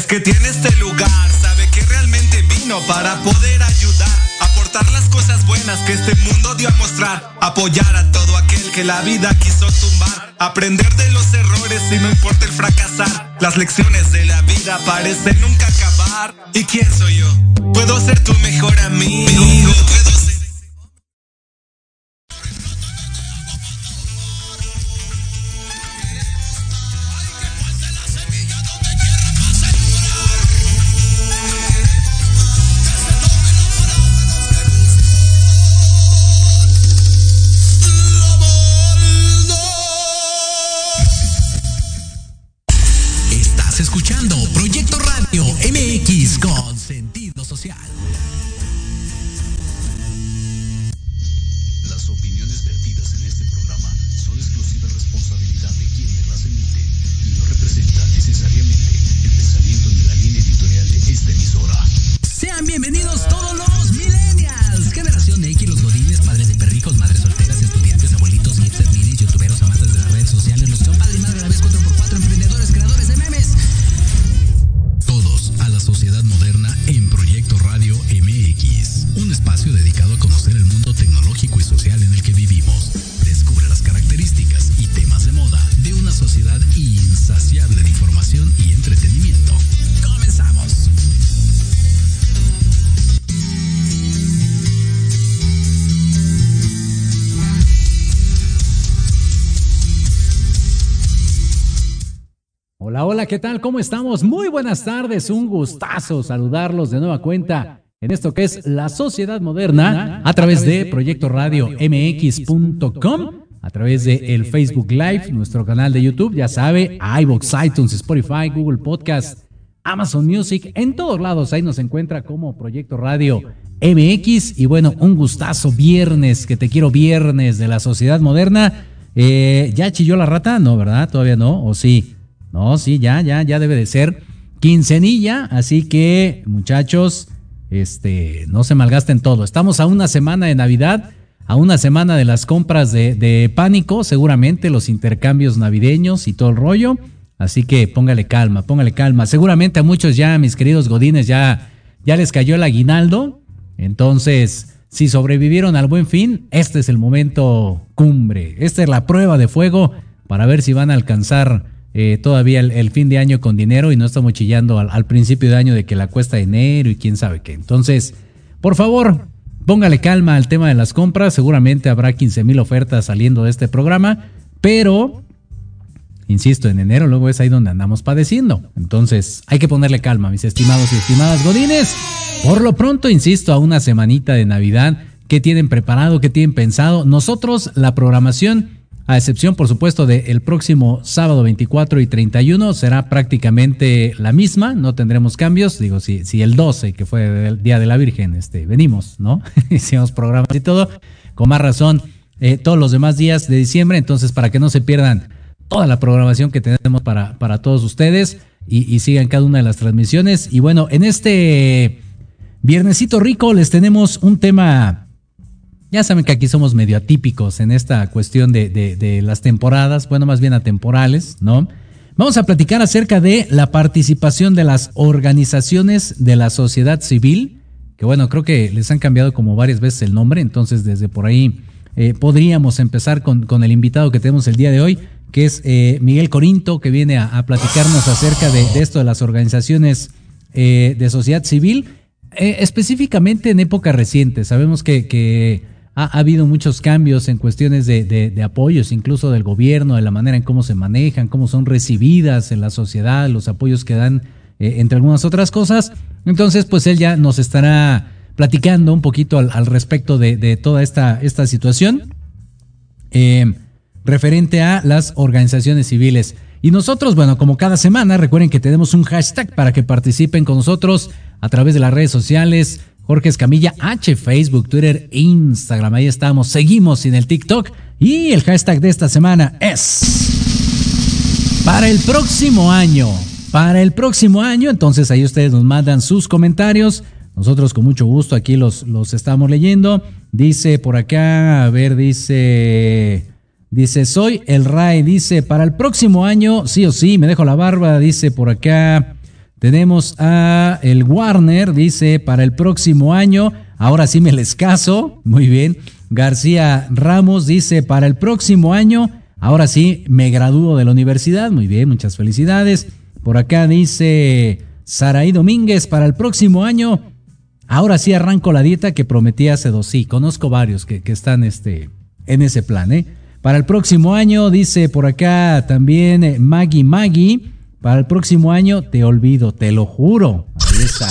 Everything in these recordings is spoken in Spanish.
es que tiene este lugar, sabe que realmente vino para poder ayudar, aportar las cosas buenas que este mundo dio a mostrar, apoyar a todo aquel que la vida quiso tumbar, aprender de los errores y no importa el fracasar. Las lecciones de la vida parecen nunca acabar. ¿Y quién soy yo? Puedo ser tu mejor amigo. Puedo ¿qué tal? ¿Cómo estamos? Muy buenas tardes, un gustazo saludarlos de nueva cuenta en esto que es la sociedad moderna a través de Proyecto Radio MX.com, a través de el Facebook Live, nuestro canal de YouTube, ya sabe, iVoox, iTunes, Spotify, Google Podcast, Amazon Music, en todos lados ahí nos encuentra como Proyecto Radio MX y bueno, un gustazo viernes, que te quiero viernes de la sociedad moderna. Eh, ¿Ya chilló la rata? No, ¿verdad? Todavía no, ¿o sí? No, sí, ya, ya, ya debe de ser quincenilla, así que muchachos, este, no se malgasten todo. Estamos a una semana de Navidad, a una semana de las compras de, de pánico, seguramente los intercambios navideños y todo el rollo. Así que póngale calma, póngale calma. Seguramente a muchos ya, mis queridos godines, ya, ya les cayó el aguinaldo. Entonces, si sobrevivieron al buen fin, este es el momento cumbre. Esta es la prueba de fuego para ver si van a alcanzar eh, todavía el, fin de año con dinero y no estamos chillando al, principio de año de que la cuesta de enero y quién sabe qué. Entonces, por favor, póngale calma al tema de las compras. Seguramente habrá 15 mil ofertas saliendo de este programa, pero, insisto, en enero luego es ahí donde andamos padeciendo. Entonces, hay que ponerle calma, mis estimados y estimadas godines. Por lo pronto, insisto, a una semanita de Navidad. ¿Qué tienen preparado? ¿Qué tienen pensado? Nosotros, la programación a excepción por supuesto del próximo sábado 24 y 31 será prácticamente la misma, no tendremos cambios, digo, si, si el 12, que fue el Día de la Virgen, este, venimos, ¿no? Hicimos programas y todo, con más razón, eh, todos los demás días de diciembre, entonces para que no se pierdan toda la programación que tenemos para, para todos ustedes y, y sigan cada una de las transmisiones. Y bueno, en este viernesito rico les tenemos un tema ya saben que aquí somos medio atípicos en esta cuestión de, de, las temporadas, bueno, más bien atemporales, ¿no? Vamos a platicar acerca de la participación de las organizaciones de la sociedad civil, que bueno, creo que les han cambiado como varias veces el nombre, entonces desde por ahí eh, podríamos empezar con, con, el invitado que tenemos el día de hoy, que es eh, Miguel Corinto, que viene a, platicarnos acerca de, esto de las organizaciones eh, de sociedad civil, específicamente en época reciente. Sabemos que ha, ha, habido muchos cambios en cuestiones de, apoyos, incluso del gobierno, de la manera en cómo se manejan, cómo son recibidas en la sociedad, los apoyos que dan, eh, entre algunas otras cosas. Entonces, pues él ya nos estará platicando un poquito al, respecto de, toda esta, esta situación eh, referente a las organizaciones civiles. Y nosotros, bueno, como cada semana, recuerden que tenemos un hashtag para que participen con nosotros a través de las redes sociales, Jorge Escamilla H, Facebook, Twitter, Instagram. Ahí estamos. Seguimos en el TikTok. Y el hashtag de esta semana es para el próximo año. Para el próximo año, entonces ahí ustedes nos mandan sus comentarios. Nosotros con mucho gusto aquí los, los estamos leyendo. Dice por acá, a ver, dice, dice, soy el Ray, dice, para el próximo año, sí o sí, me dejo la barba, dice por acá. Tenemos a el Warner, dice, para el próximo año, ahora sí me les caso, muy bien. García Ramos dice, para el próximo año, ahora sí me gradúo de la universidad, muy bien, muchas felicidades. Por acá dice Saraí Domínguez, para el próximo año, ahora sí arranco la dieta que prometí hace dos. Sí, conozco varios que, están este, en ese plan, ¿eh? Para el próximo año, dice por acá también eh, Maggie Maggie. Para el próximo año te olvido, te lo juro. Ahí está.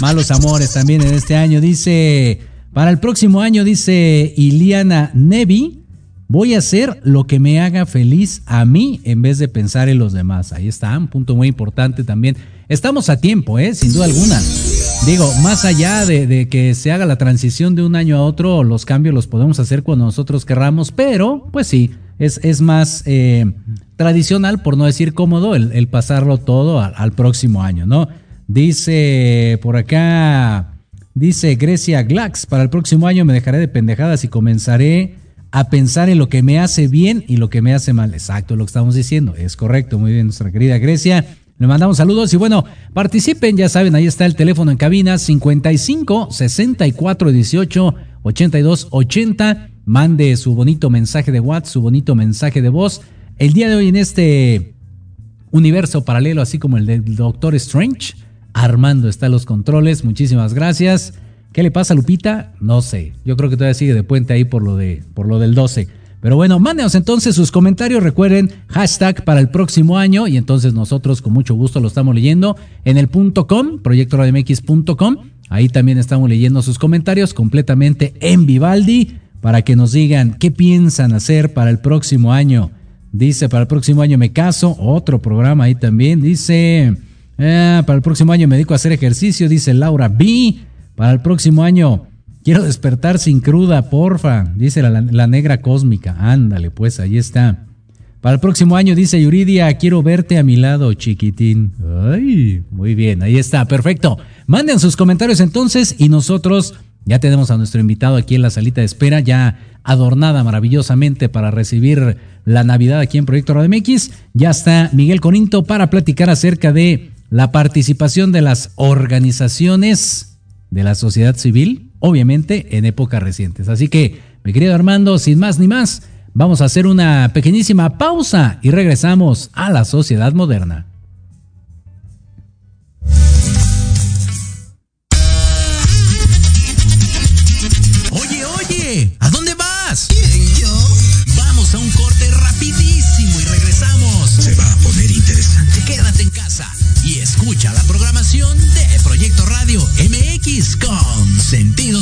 Malos amores también en este año. Dice, para el próximo año, dice Iliana Nevi, voy a hacer lo que me haga feliz a mí en vez de pensar en los demás. Ahí está, un punto muy importante también. Estamos a tiempo, ¿eh? sin duda alguna. Digo, más allá de, de, que se haga la transición de un año a otro, los cambios los podemos hacer cuando nosotros querramos, pero pues sí, es, es más eh, tradicional, por no decir cómodo, el, pasarlo todo al, próximo año, ¿no? Dice por acá, dice Grecia Glax, para el próximo año me dejaré de pendejadas y comenzaré a pensar en lo que me hace bien y lo que me hace mal. Exacto, lo que estamos diciendo, es correcto, muy bien, nuestra querida Grecia. Le mandamos saludos y bueno, participen, ya saben, ahí está el teléfono en cabina 55 64 18 82 80 mande su bonito mensaje de WhatsApp, su bonito mensaje de voz. El día de hoy en este universo paralelo, así como el del Doctor Strange, Armando está los controles. Muchísimas gracias. ¿Qué le pasa a Lupita? No sé. Yo creo que todavía sigue de puente ahí por lo, de, por lo del 12. Pero bueno, mándenos entonces sus comentarios. Recuerden, hashtag para el próximo año. Y entonces nosotros con mucho gusto lo estamos leyendo en el punto com, proyectoradmx.com. Ahí también estamos leyendo sus comentarios completamente en Vivaldi para que nos digan qué piensan hacer para el próximo año. Dice, para el próximo año me caso, otro programa ahí también. Dice, eh, para el próximo año me dedico a hacer ejercicio, dice Laura B. Para el próximo año quiero despertar sin cruda, porfa, dice la, la negra cósmica. Ándale, pues ahí está. Para el próximo año, dice Yuridia, quiero verte a mi lado, chiquitín. Ay, muy bien, ahí está, perfecto. Manden sus comentarios entonces y nosotros ya tenemos a nuestro invitado aquí en la salita de espera, ya adornada maravillosamente para recibir la Navidad aquí en Proyecto Radio MX. Ya está Miguel Corinto para platicar acerca de la participación de las organizaciones de la sociedad civil, obviamente en épocas recientes. Así que, mi querido Armando, sin más ni más, vamos a hacer una pequeñísima pausa y regresamos a la sociedad moderna.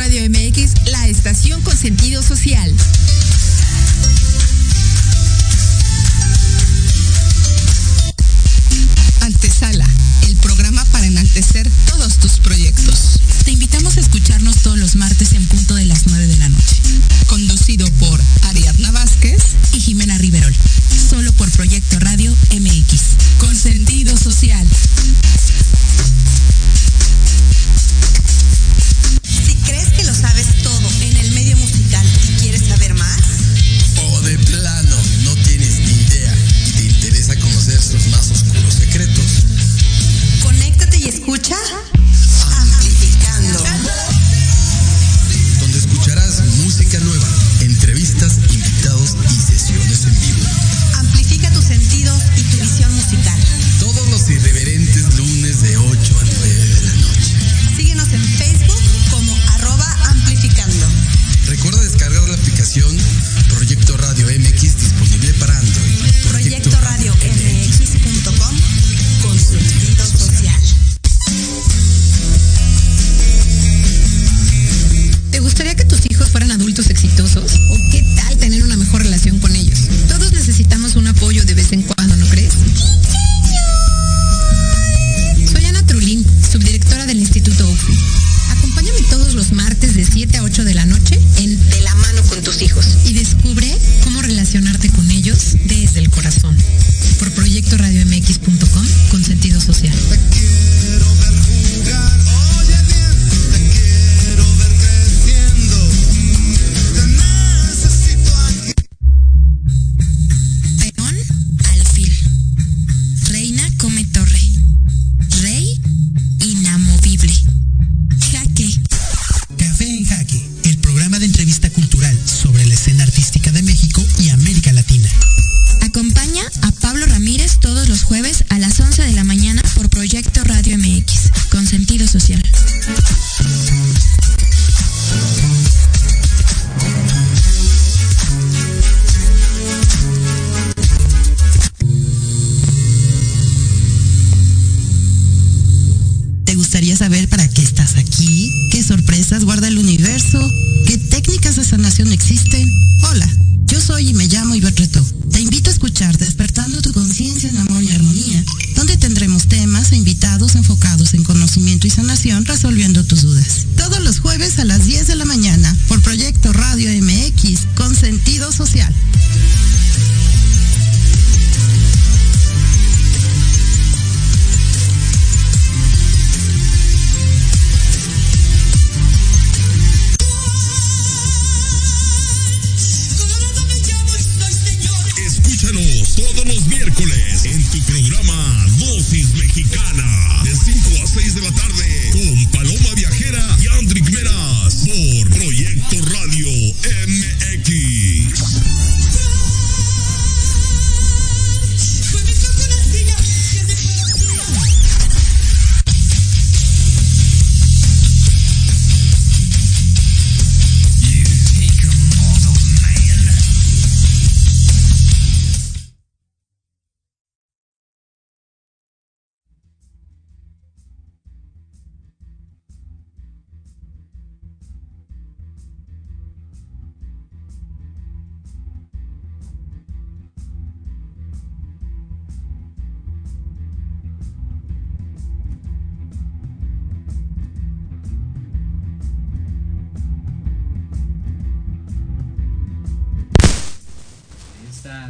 Radio MX, la estación con sentido social.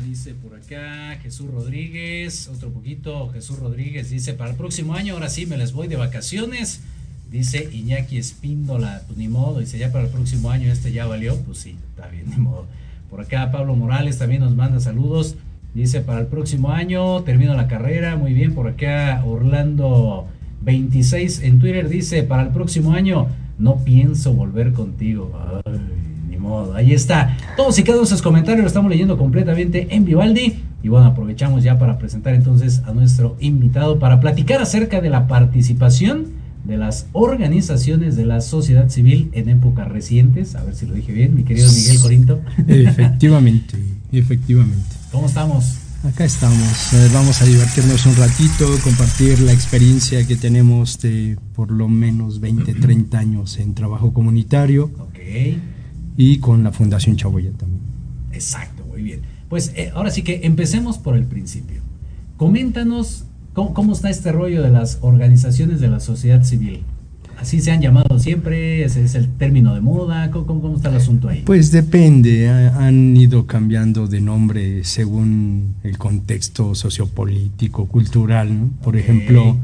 dice por acá Jesús Rodríguez, otro poquito, Jesús Rodríguez dice, para el próximo año, ahora sí, me les voy de vacaciones, dice Iñaki Espíndola, pues ni modo, dice, ya para el próximo año este ya valió, pues sí, está bien, ni modo. Por acá Pablo Morales también nos manda saludos, dice, para el próximo año termino la carrera, muy bien, por acá Orlando 26 en Twitter dice, para el próximo año no pienso volver contigo. Ay Ahí está. Todos y cada uno de sus comentarios lo estamos leyendo completamente en Vivaldi. Y bueno, aprovechamos ya para presentar entonces a nuestro invitado para platicar acerca de la participación de las organizaciones de la sociedad civil en épocas recientes. A ver si lo dije bien, mi querido Miguel Corinto. Efectivamente, efectivamente. ¿Cómo estamos? Acá estamos, vamos a divertirnos un ratito, compartir la experiencia que tenemos de por lo menos 20, 30 años en trabajo comunitario. Ok y con la Fundación Chaboya también. Exacto, muy bien. Pues eh, ahora sí que empecemos por el principio. Coméntanos cómo, está este rollo de las organizaciones de la sociedad civil. Así se han llamado siempre, ese es el término de moda, ¿Cómo, está el asunto ahí? Pues depende, han ido cambiando de nombre según el contexto sociopolítico, cultural. Por ejemplo,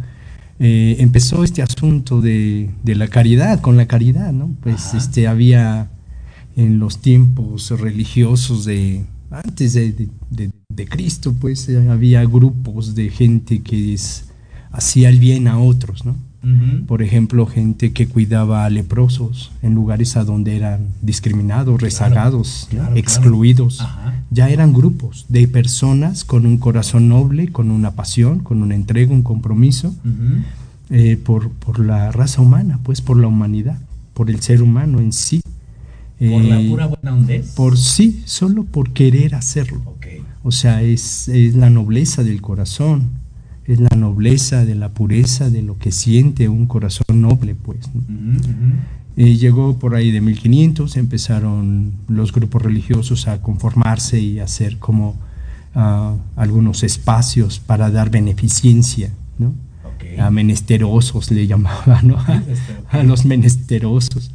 eh, empezó este asunto de, la caridad, con la caridad, ¿no? Pues este había en los tiempos religiosos de antes de, Cristo, pues eh, había grupos de gente que hacía el bien a otros, ¿no? Por ejemplo, gente que cuidaba a leprosos en lugares a donde eran discriminados, rezagados, excluidos. Ya eran grupos de personas con un corazón noble, con una pasión, con una entrega, un compromiso eh, por, por la raza humana, pues por la humanidad, por el ser humano en sí. ¿Por la eh, pura buena hondez? Por sí, solo por querer hacerlo. O sea, es, la nobleza del corazón, es la nobleza de la pureza de lo que siente un corazón noble, pues. Eh, llegó por ahí de 1500, empezaron los grupos religiosos a conformarse y a hacer como ah, algunos espacios para dar beneficencia, ¿no? A menesterosos le llamaban, ¿no? a los menesterosos.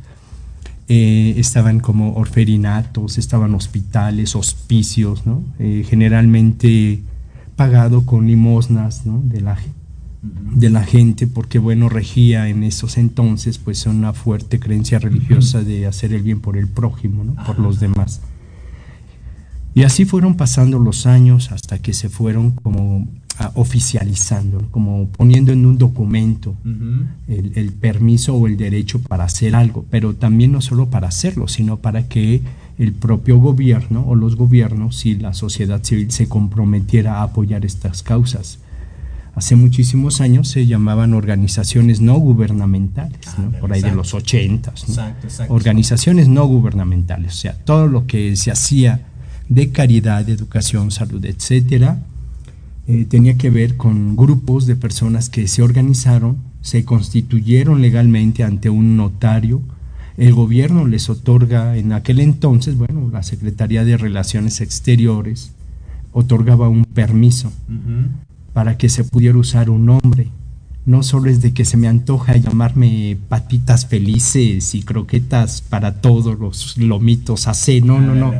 Eh, estaban como orferinatos, estaban hospitales, hospicios, ¿no? Eh, generalmente pagado con limosnas ¿no? de, la, de la gente, porque bueno, regía en esos entonces pues una fuerte creencia religiosa de hacer el bien por el prójimo, ¿no? por los demás. Y así fueron pasando los años hasta que se fueron como oficializando, como poniendo en un documento el, permiso o el derecho para hacer algo, pero también no solo para hacerlo, sino para que el propio gobierno o los gobiernos y la sociedad civil se comprometiera a apoyar estas causas. Hace muchísimos años se llamaban organizaciones no gubernamentales, ah, por ahí de los ochentas. Organizaciones no gubernamentales, o sea, todo lo que se hacía de caridad, de educación, salud, etcétera, eh, tenía que ver con grupos de personas que se organizaron, se constituyeron legalmente ante un notario. El gobierno les otorga en aquel entonces, bueno, la Secretaría de Relaciones Exteriores otorgaba un permiso para que se pudiera usar un nombre. No solo es de que se me antoja llamarme patitas felices y croquetas para todos los lomitos AC, no, no, no,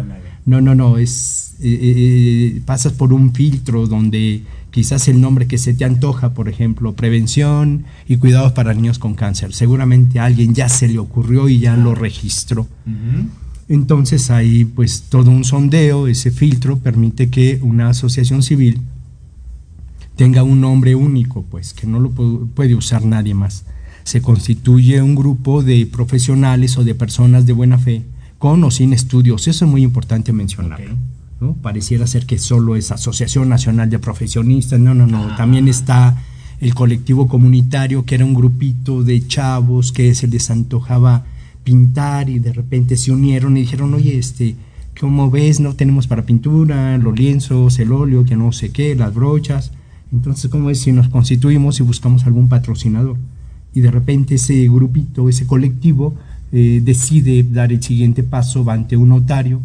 no, no, no, es eh, eh, eh, pasas por un filtro donde quizás el nombre que se te antoja, por ejemplo, prevención y cuidados para niños con cáncer, seguramente a alguien ya se le ocurrió y ya lo registró. Entonces ahí pues todo un sondeo, ese filtro permite que una asociación civil tenga un nombre único, pues que no lo puede usar nadie más. Se constituye un grupo de profesionales o de personas de buena fe con o sin estudios, eso es muy importante mencionarlo. Pareciera ser que solo es Asociación Nacional de Profesionistas, no, no, no, ah. también está el colectivo comunitario, que era un grupito de chavos que se les antojaba pintar y de repente se unieron y dijeron, oye, este, como ves, no tenemos para pintura, los lienzos, el óleo, que no sé qué, las brochas. Entonces, ¿cómo es si nos constituimos y buscamos algún patrocinador? Y de repente ese grupito, ese colectivo, eh, decide dar el siguiente paso, va ante un notario,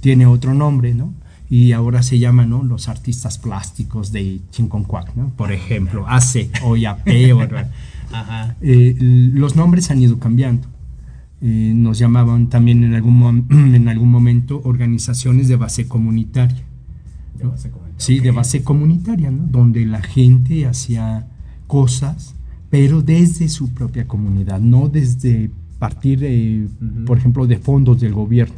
tiene otro nombre, ¿no? Y ahora se llaman ¿no? los artistas plásticos de Chinconcuac, ¿no? Por ejemplo, AC o IAP. o, eh, los nombres han ido cambiando. Eh, nos llamaban también en algún, en algún momento organizaciones de base comunitaria. De base comunitaria. Sí, de base comunitaria, ¿no? donde la gente hacía cosas, pero desde su propia comunidad, no desde partir, de, por ejemplo, de fondos del gobierno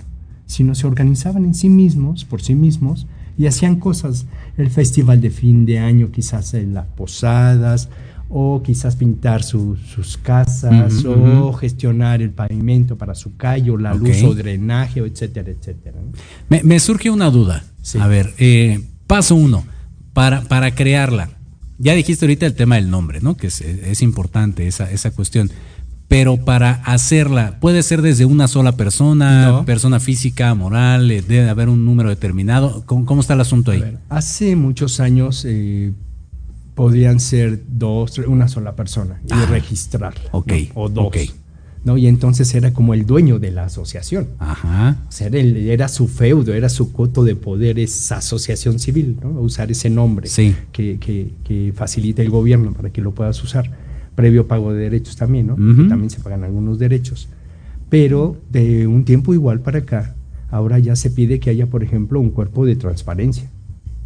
sino se organizaban en sí mismos, por sí mismos, y hacían cosas. El festival de fin de año, quizás en las posadas, o quizás pintar sus casas, o gestionar el pavimento para su calle, o la luz, o drenaje, etcétera, etcétera. Me, surge una duda. A ver, eh, paso uno, para, para crearla. Ya dijiste ahorita el tema del nombre, ¿no? Que es, importante esa, esa cuestión pero para hacerla puede ser desde una sola persona, persona física, moral, eh, debe haber un número determinado. ¿Cómo, está el asunto ahí? hace muchos años eh, podían ser dos, una sola persona y ah, registrarla. Ok. O dos. ¿no? Y entonces era como el dueño de la asociación. Ajá. O sea, era, el- era su feudo, era su coto de poder, esa asociación civil, ¿no? Usar ese nombre Sí. que, que- que facilita el gobierno para que lo puedas usar. Previo pago de derechos también, ¿no? También se pagan algunos derechos. Pero de un tiempo igual para acá, ahora ya se pide que haya, por ejemplo, un cuerpo de transparencia.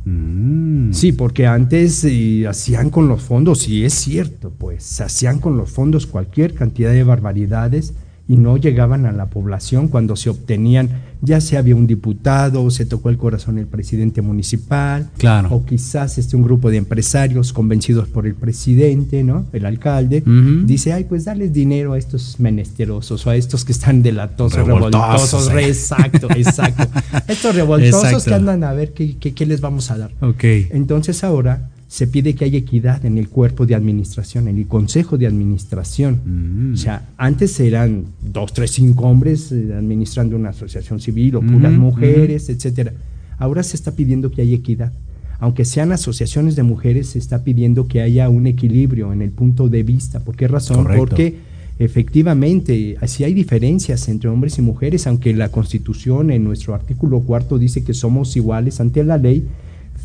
Mm. Sí, porque antes eh, hacían con los fondos, y es cierto, pues, hacían con los fondos cualquier cantidad de barbaridades y no llegaban a la población cuando se obtenían, ya se había un diputado, o se tocó el corazón el presidente municipal, Claro. o quizás este, un grupo de empresarios convencidos por el presidente, ¿no? El alcalde, dice, ay, pues darles dinero a estos menesterosos o a estos que están delatosos, Revoltosos, revoltosos, eh. exacto, exacto. estos revoltosos Exacto. que andan a ver qué, qué- qué les vamos a dar. Ok. Entonces ahora se pide que haya equidad en el cuerpo de administración, en el consejo de administración. Mm. O sea, antes eran dos, tres, cinco hombres eh, administrando una asociación civil o puras Ujú, mujeres, etcétera. Ahora se está pidiendo que haya equidad. Aunque sean asociaciones de mujeres, se está pidiendo que haya un equilibrio en el punto de vista. ¿Por qué razón? Correcto. Porque efectivamente, así hay diferencias entre hombres y mujeres, aunque la Constitución en nuestro artículo cuarto dice que somos iguales ante la ley,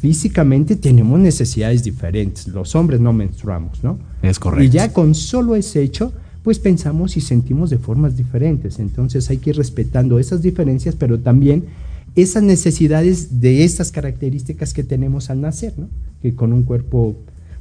físicamente tenemos necesidades diferentes. Los hombres no menstruamos, ¿no? Es correcto. Y ya con solo ese hecho, pues pensamos y sentimos de formas diferentes. Entonces hay que ir respetando esas diferencias, pero también esas necesidades de estas características que tenemos al nacer, ¿no? Que con un cuerpo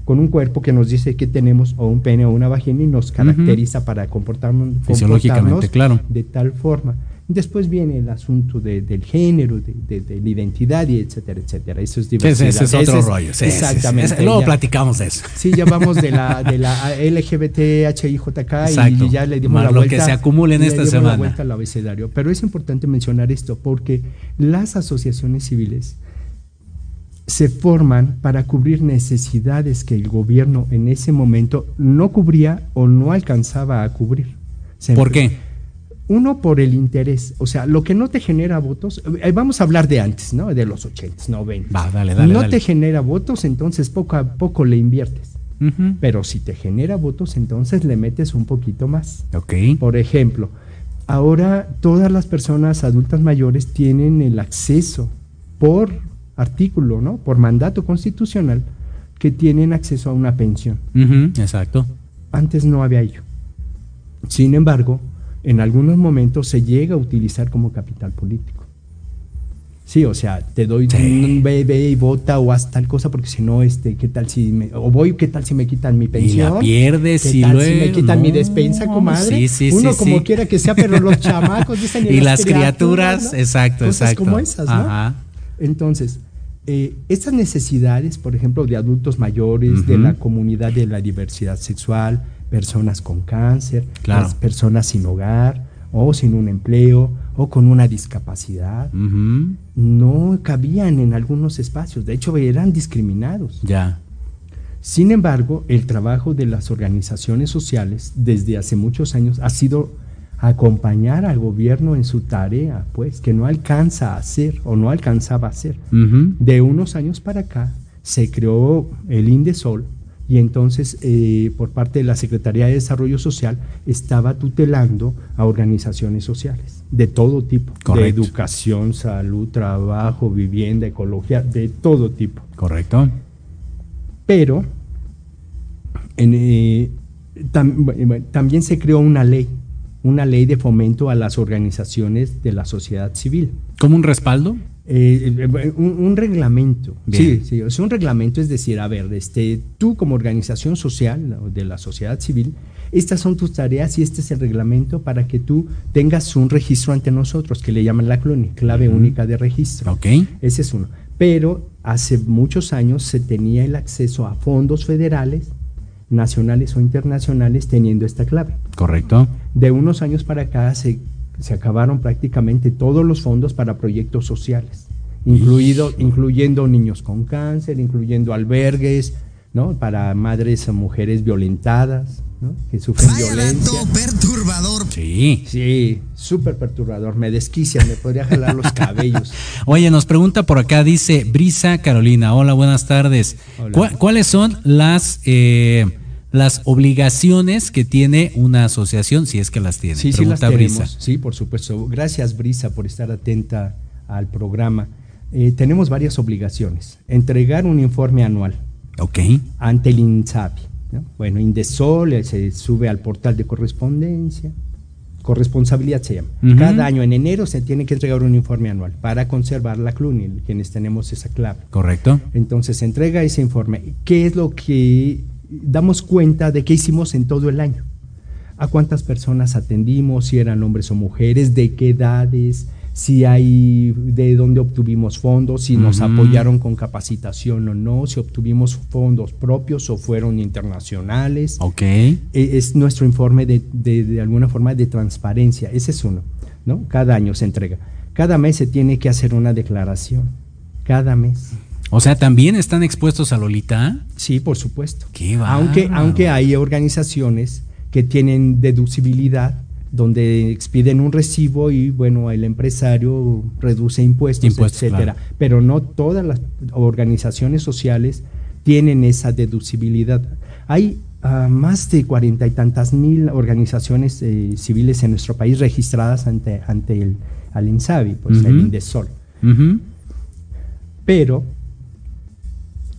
con un cuerpo que nos dice que tenemos o un pene o una vagina y nos caracteriza para comportarnos, Fisiológicamente, comportarnos claro. de tal forma. Después viene el asunto de- del género, de, de- de la identidad y etcétera, etcétera. Eso es Sí, diversidad. ese es otro Ese rollo. Sí, sí, sí. exactamente. Ese- luego ya- platicamos de eso. Sí, ya vamos de la, de la LGBTHIJK Exacto. y ya le dimos Más la lo vuelta. que se acumule en le esta semana. la vuelta al abecedario. Pero es importante mencionar esto porque las asociaciones civiles se forman para cubrir necesidades que el gobierno en ese momento no cubría o no alcanzaba a cubrir. Se ¿Por qué? Uno por el interés, o sea, lo que no te genera votos, eh, vamos a hablar de antes, ¿no? De los 80, 90. Va, dale, dale, no dale. te genera votos, entonces poco a poco le inviertes. Pero si te genera votos, entonces le metes un poquito más. Ok. Por ejemplo, ahora todas las personas adultas mayores tienen el acceso por artículo, ¿no? Por mandato constitucional, que tienen acceso a una pensión. Exacto. Antes no había ello. Sin embargo, en algunos momentos se llega a utilizar como capital político. Sí, o sea, te doy Sí. un bebé y vota o haz tal cosa porque si no, este, ¿qué tal si me, o voy, qué tal si me quitan mi Y pensión? la pierdes ¿Qué y tal luego. si me quitan mi despensa, comadre? Sí, sí, Uno sí, como quiera que sea, pero los chamacos dicen Y las criaturas, ¿no? exacto, Cosas exacto. como esas, ¿no? Ajá. Entonces, eh, estas necesidades, por ejemplo, de adultos mayores, de la comunidad de la diversidad sexual, personas con cáncer, Claro. las personas sin hogar o sin un empleo o con una discapacidad, no cabían en algunos espacios, de hecho eran discriminados. Ya. Sin embargo, el trabajo de las organizaciones sociales desde hace muchos años ha sido acompañar al gobierno en su tarea, pues, que no alcanza a hacer o no alcanzaba a hacer. De unos años para acá se creó el INDESOL y entonces eh, por parte de la Secretaría de Desarrollo Social estaba tutelando a organizaciones sociales de todo tipo, de educación, salud, trabajo, vivienda, ecología, de todo tipo. Correcto. Pero en, eh, tam- bueno, también se creó una ley, una ley de fomento a las organizaciones de la sociedad civil. ¿Como un respaldo? Eh, eh, un, un reglamento. Bien. Sí, sí, es un reglamento, es decir, a ver, este, tú como organización social o de la sociedad civil, estas son tus tareas y este es el reglamento para que tú tengas un registro ante nosotros, que le llaman la CLONI, clave única de registro. Ok. Ese es uno. Pero hace muchos años se tenía el acceso a fondos federales, nacionales o internacionales, teniendo esta clave. Correcto. De unos años para acá se, se acabaron prácticamente todos los fondos para proyectos sociales, incluido, incluyendo niños con cáncer, incluyendo albergues, ¿no? Para madres o mujeres violentadas, ¿no? Que sufren Vaya violencia. dato perturbador. Sí. Sí, súper perturbador, me desquicia, me podría jalar los cabellos. Oye, nos pregunta por acá, dice Brisa Carolina. Hola, buenas tardes. Hola. ¿Cuá- ¿Cuáles son las, eh, las obligaciones que tiene una asociación, si es que las tiene. Sí, sí las tenemos. Sí, por supuesto. Gracias, Brisa, por estar atenta al programa. Eh, tenemos varias obligaciones. Entregar un informe anual. Ok. Ante el INSABI. Bueno, Indesol eh, se sube al portal de correspondencia. Corresponsabilidad se llama. Cada año en enero se tiene que entregar un informe anual para conservar la CLUNI, quienes tenemos esa clave. Correcto. Entonces se entrega ese informe. ¿Qué es lo que damos cuenta de qué hicimos en todo el año? ¿A cuántas personas atendimos? Si eran hombres o mujeres, de qué edades, si hay de dónde obtuvimos fondos, si nos apoyaron con capacitación o no, si obtuvimos fondos propios o fueron internacionales. Ok. E, es nuestro informe de, de, alguna forma de transparencia. Ese es uno, ¿no? Cada año se entrega. Cada mes se tiene que hacer una declaración. Cada mes. O sea, ¿también están expuestos a Lolita? Sí, por supuesto. Qué aunque, aunque hay organizaciones que tienen deducibilidad donde expiden un recibo y bueno, el empresario reduce impuestos, etcétera. Pero no todas las organizaciones sociales tienen esa deducibilidad. Hay ah, más de cuarenta y tantas mil organizaciones eh, civiles en nuestro país registradas ante, ante el al INSABI, pues el INDESOL. Pero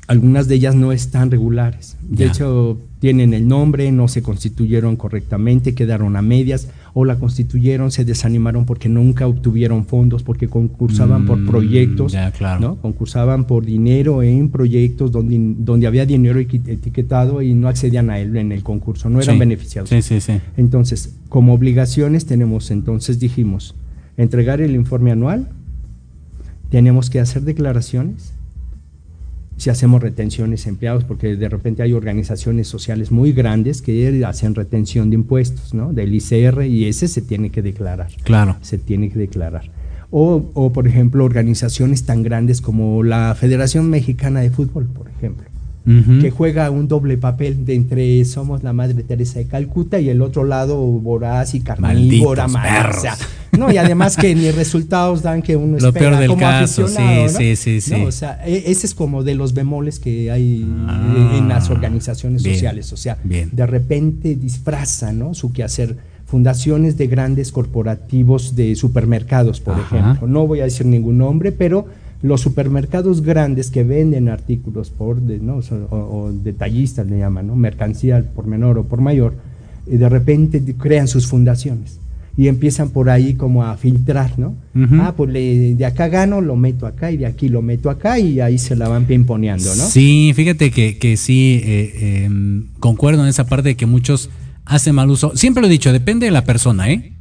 algunas de ellas no están regulares. De hecho, tienen el nombre, no se constituyeron correctamente, quedaron a medias o la constituyeron, se desanimaron porque nunca obtuvieron fondos, porque concursaban por mm, proyectos, ¿no? concursaban por dinero en proyectos donde, donde había dinero etiquetado y no accedían a él en el concurso, no eran beneficiados. Sí, sí, sí. Entonces, como obligaciones tenemos, entonces dijimos, entregar el informe anual, tenemos que hacer declaraciones, si hacemos retenciones empleados, porque de repente hay organizaciones sociales muy grandes que hacen retención de impuestos, ¿no? Del ICR y ese se tiene que declarar. Claro. Se tiene que declarar. O, o, por ejemplo, organizaciones tan grandes como la Federación Mexicana de Fútbol, por ejemplo que juega un doble papel de entre somos la Madre Teresa de Calcuta y el otro lado voraz y carnívora, no, y además que ni resultados dan que uno Lo peor del caso, sí, sí, sí, sí. o sea, e, ese es como de los bemoles que hay ah, en las organizaciones sociales, o sea, de repente disfraza, ¿no? Su quehacer fundaciones de grandes corporativos de supermercados, por ejemplo. No voy a decir ningún nombre, pero los supermercados grandes que venden artículos por, ¿no? o, detallistas le llaman, ¿no? mercancía por menor o por mayor, y de repente crean sus fundaciones y empiezan por ahí como a filtrar, ¿no? Ah, pues de acá gano, lo meto acá y de aquí lo meto acá y ahí se la van pimponeando, ¿no? Sí, fíjate que, que sí, eh, em, concuerdo en esa parte de que muchos hacen mal uso. Siempre lo he dicho, depende de la persona, ¿eh?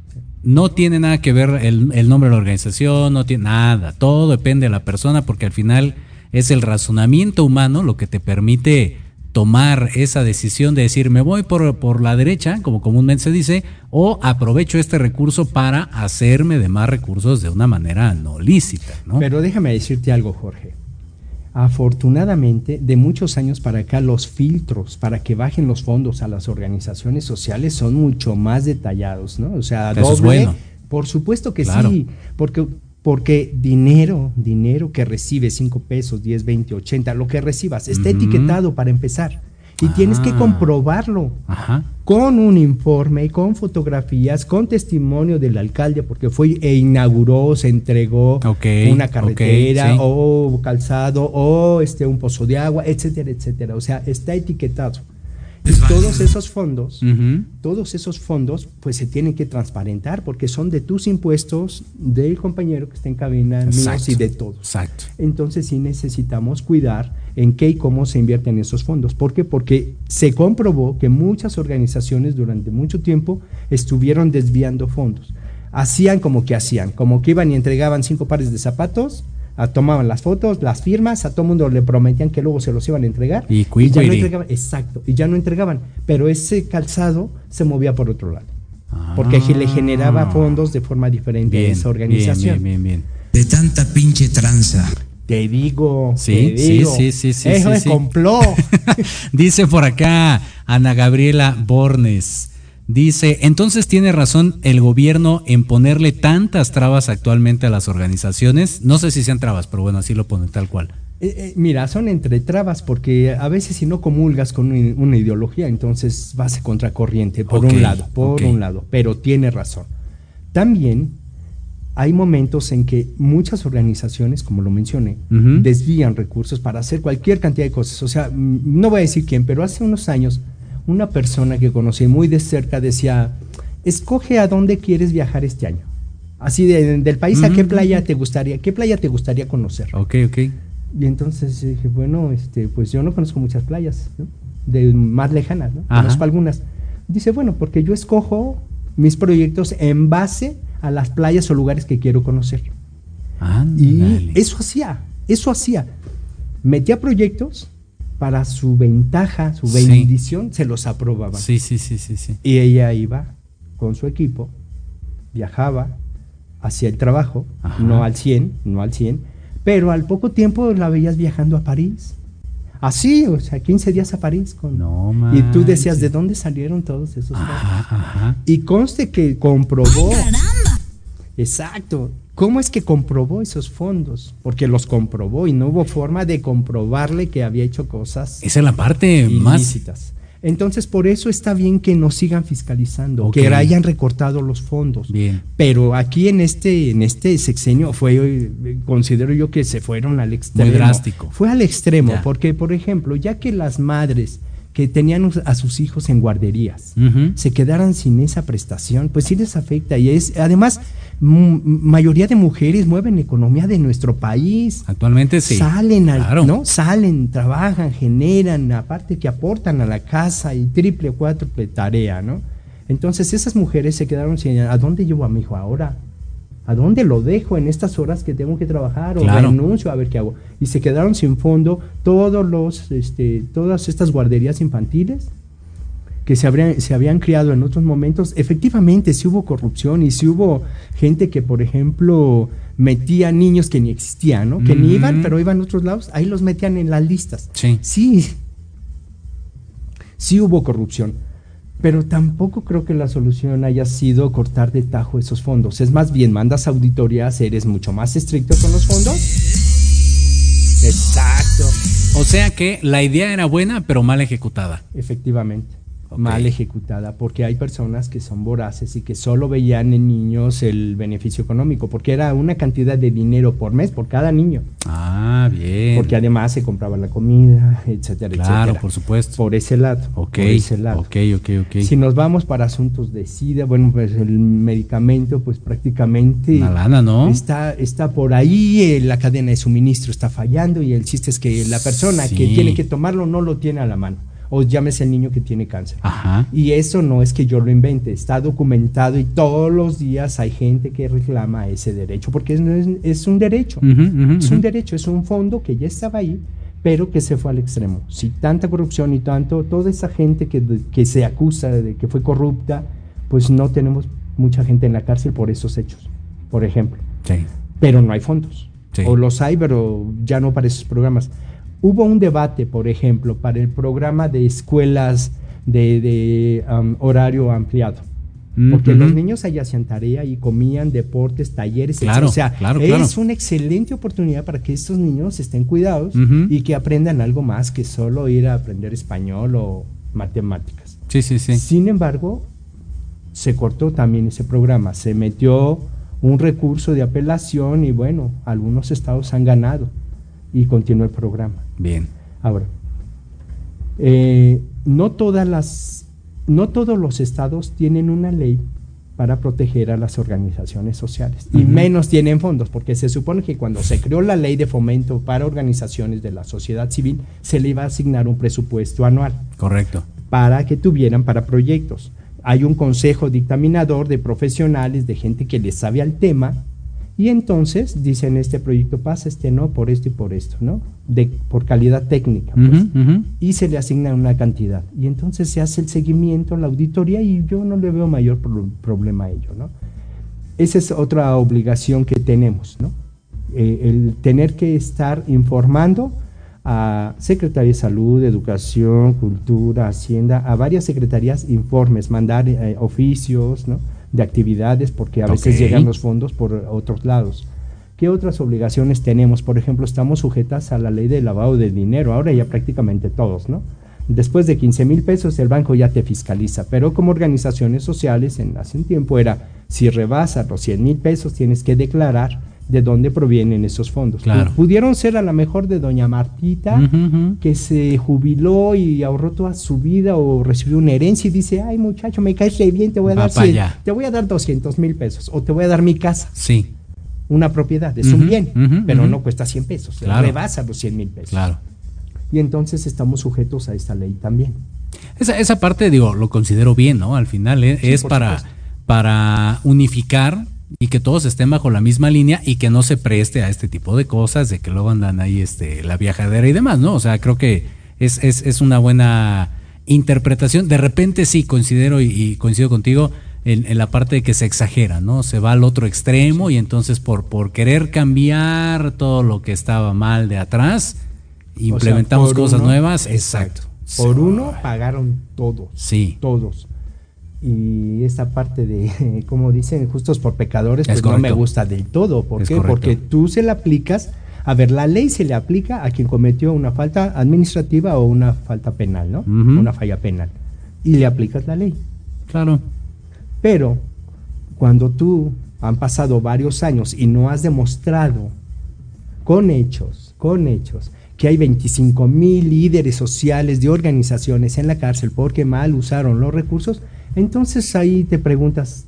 No tiene nada que ver el, nombre de la organización, no tiene nada, todo depende de la persona porque al final es el razonamiento humano lo que te permite tomar esa decisión de decir me voy por, por la derecha, como comúnmente se dice, o aprovecho este recurso para hacerme de más recursos de una manera no lícita. ¿no? Pero déjame decirte algo, Jorge. Afortunadamente, de muchos años para acá, los filtros para que bajen los fondos a las organizaciones sociales son mucho más detallados, ¿no? O sea, doble, es bueno. Por supuesto que sí, porque, porque dinero, dinero que recibe 5 pesos, 10, 20, 80, lo que recibas, está etiquetado para empezar y tienes que ah. comprobarlo con un informe, con fotografías, con testimonio del alcalde, porque fue e inauguró, se entregó una carretera o calzado o este un pozo de agua, etcétera, etcétera. O sea, está etiquetado. Y todos esos fondos, todos esos fondos, pues se tienen que transparentar porque son de tus impuestos, del compañero que está en cabina, míos y de todos. Exacto. Entonces sí necesitamos cuidar en qué y cómo se invierten esos fondos. ¿Por qué? Porque se comprobó que muchas organizaciones durante mucho tiempo estuvieron desviando fondos. Hacían como que hacían, como que iban y entregaban cinco pares de zapatos tomaban las fotos, las firmas, a todo mundo le prometían que luego se los iban a entregar y, ya no entregaban, exacto, y ya no entregaban, pero ese calzado se movía por otro lado. porque le generaba ah. fondos de forma diferente a esa organización. Bien, bien, bien, De tanta pinche tranza. Te digo, sí, te digo. Sí, sí, sí, Eso es complot. Dice por acá Ana Gabriela Bornes. Dice, entonces tiene razón el gobierno en ponerle tantas trabas actualmente a las organizaciones. No sé si sean trabas, pero bueno, así lo pone tal cual. Eh, eh, mira, son entre trabas porque a veces si no comulgas con un- una ideología, entonces vas a contracorriente por un lado, por un lado, pero tiene razón. También hay momentos en que muchas organizaciones, como lo mencioné, Ujú. desvían recursos para hacer cualquier cantidad de cosas. O sea, mm, no voy a decir quién, pero hace unos años una persona que conocí muy de cerca decía, escoge a dónde quieres viajar este año. Así de- del país, ¿a qué playa te gustaría, qué playa te gustaría conocer? Ok, ok. Y entonces dije, bueno, este, pues yo no conozco muchas playas, ¿no? de más lejanas, ¿no? Ajá. Conozco algunas. Dice, bueno, porque yo escojo mis proyectos en base a las playas o lugares que quiero conocer. Y Ándale. eso hacía, eso hacía. Metía proyectos para su ventaja, su Sí. bendición, se los aprobaba. Sí, sí, sí, sí, sí. Y ella iba con su equipo, viajaba, hacía el trabajo, Ajá. no al 100, no al 100, pero al poco tiempo la veías viajando a París. Así, o sea, 15 días a París. Con, No y tú decías. ¿de dónde salieron todos esos? Ajá, ajá. Y conste que comprobó. Exacto. ¿Cómo es que comprobó esos fondos? Porque los comprobó y no hubo forma de comprobarle que había hecho cosas Esa es la parte más. ilícitas. Entonces, por eso está bien que nos sigan fiscalizando, que hayan recortado los fondos. Bien. Pero aquí en este, en este sexenio fue, eh, considero yo que se fueron al extremo. drástico. Fue al extremo, Ya. porque, por ejemplo, ya que las madres que tenían a sus hijos en guarderías se quedaran sin esa prestación, pues sí les afecta. Y es, además, mayoría de mujeres mueven la economía de nuestro país. Actualmente sí. Salen, al- Claro. ¿no? Salen, trabajan, generan, aparte que aportan a la casa y triple, cuádruple tarea, ¿no? Entonces esas mujeres se quedaron sin, ¿a dónde llevo a mi hijo ahora? ¿A dónde lo dejo en estas horas que tengo que trabajar? O Claro. renuncio a ver qué hago. Y se quedaron sin fondo todos los, este, todas estas guarderías infantiles que se, habrían, se habían criado en otros momentos, efectivamente sí hubo corrupción y sí hubo gente que, por ejemplo, metía niños que ni existían, ¿no? Que ni Ujú. iban, pero iban a otros lados, ahí los metían en las listas. Sí. Sí, sí hubo corrupción, pero tampoco creo que la solución haya sido cortar de tajo esos fondos. Es más bien, mandas auditorías, eres mucho más estricto con los fondos. Exacto. O sea que la idea era buena, pero mal ejecutada. Efectivamente, mal ejecutada, porque hay personas que son voraces y que solo veían en niños el beneficio económico, porque era una cantidad de dinero por mes por cada niño, Ah, bien. porque además se compraba la comida, etcétera, Claro, etcétera. por supuesto. Por ese lado. ok, por ese lado. ok, ok, ok. Si nos vamos para asuntos de SIDA, bueno, pues el medicamento, pues prácticamente Una lana, ¿no? está, está por ahí, eh, la cadena de suministro está fallando y el chiste es que la persona que tiene que tomarlo no lo tiene a la mano. O llámese el niño que tiene cáncer. Ajá. Y eso no es que yo lo invente, está documentado y todos los días hay gente que reclama ese derecho, porque es, es, un derecho. Ujú, ujú, Es un derecho, es un fondo que ya estaba ahí, pero que se fue al extremo. Si tanta corrupción y tanto, toda esa gente que, que se acusa de que fue corrupta, pues no tenemos mucha gente en la cárcel por esos hechos, por ejemplo. Sí. Pero no hay fondos. Sí. O los hay, pero ya no para esos programas. Hubo un debate, por ejemplo, para el programa de escuelas de, de, um, horario ampliado. Porque Ujú. los niños allá hacían tarea y comían deportes, talleres, etc. Claro, O sea, claro, es claro. una excelente oportunidad para que estos niños estén cuidados Ujú. y que aprendan algo más que solo ir a aprender español o matemáticas. Sí, sí, sí. Sin embargo, se cortó también ese programa, se metió un recurso de apelación y bueno, algunos estados han ganado y continuó el programa. Bien. Ahora, eh, no todas las, no todos los estados tienen una ley para proteger a las organizaciones sociales y menos tienen fondos, porque se supone que cuando se creó la ley de fomento para organizaciones de la sociedad civil, se le iba a asignar un presupuesto anual Correcto. para que tuvieran para proyectos. Hay un consejo dictaminador de profesionales, de gente que le sabe al tema, y entonces dicen este proyecto pasa, este no, por esto y por esto, ¿no? De, por calidad técnica. pues. Ujú, ujú. Y se le asigna una cantidad. Y entonces se hace el seguimiento, la auditoría, y yo no le veo mayor pro- problema a ello, ¿no? Esa es otra obligación que tenemos, ¿no? Eh, el tener que estar informando a Secretaría de Salud, Educación, Cultura, Hacienda, a varias secretarías informes, mandar eh, oficios ¿no? De actividades, porque a veces llegan los fondos por otros lados. ¿Qué otras obligaciones tenemos? Por ejemplo, estamos sujetas a la ley de lavado de dinero, ahora ya prácticamente todos, ¿no? Después de 15 mil pesos el banco ya te fiscaliza, pero como organizaciones sociales en hace un tiempo era, si rebasas los 100 mil pesos tienes que declarar de dónde provienen esos fondos. Claro. Pudieron ser a lo mejor de doña Martita, que se jubiló y ahorró toda su vida o recibió una herencia y dice, ay muchacho, me caes re bien, te voy a Va dar, pa' 100, allá. te voy a dar 200 mil pesos o te voy a dar mi casa, Sí, una propiedad, es un bien, pero no cuesta 100 pesos, Claro. rebasa los 100 mil pesos. claro. Y entonces estamos sujetos a esta ley también. Esa, esa parte, digo, lo considero bien, ¿no? Al final eh, Sí, es para, supuesto. para unificar y que todos estén bajo la misma línea y que no se preste a este tipo de cosas, de que luego andan ahí este, la viajadera y demás, ¿no? O sea, creo que es, es, es una buena interpretación. De repente sí, considero y, y coincido contigo en, en la parte de que se exagera, ¿no? Se va al otro extremo y entonces por, por querer cambiar todo lo que estaba mal de atrás, implementamos cosas uno- nuevas. Exacto. Por uno pagaron todos. Sí. Todos. Y esta parte de, como dicen, justos por pecadores, Es pues no me gusta del todo. ¿Por Es qué? correcto. Porque tú se la aplicas. A ver, la ley se le aplica a quien cometió una falta administrativa o una falta penal, ¿no? Una falla penal. Y le aplicas la ley. Claro. Pero cuando tú han pasado varios años y no has demostrado con hechos, con hechos, que hay 25 mil líderes sociales de organizaciones en la cárcel porque mal usaron los recursos, entonces ahí te preguntas,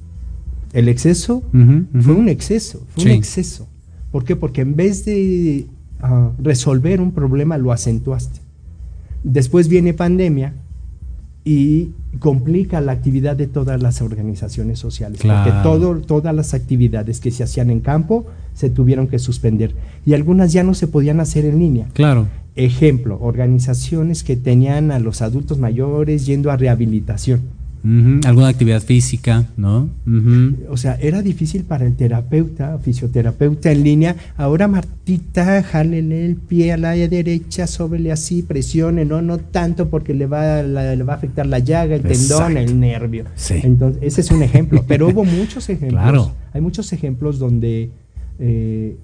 ¿el exceso? Fue un exceso, fue Sí. un exceso. ¿Por qué? Porque en vez de ah, resolver un problema lo acentuaste. Después viene pandemia y complica la actividad de todas las organizaciones sociales, Claro. porque todo, todas las actividades que se hacían en campo se tuvieron que suspender y algunas ya no se podían hacer en línea. Claro. Ejemplo, organizaciones que tenían a los adultos mayores yendo a rehabilitación. Alguna actividad física, ¿no? O sea, era difícil para el terapeuta, fisioterapeuta en línea. Ahora Martita, jálele el pie a la derecha, sóbele así, presione, no, no tanto porque le va, la- le va a afectar la llaga, el tendón, el nervio. Sí. Entonces, ese es un ejemplo. Pero hubo muchos ejemplos. Claro. Hay muchos ejemplos donde eh,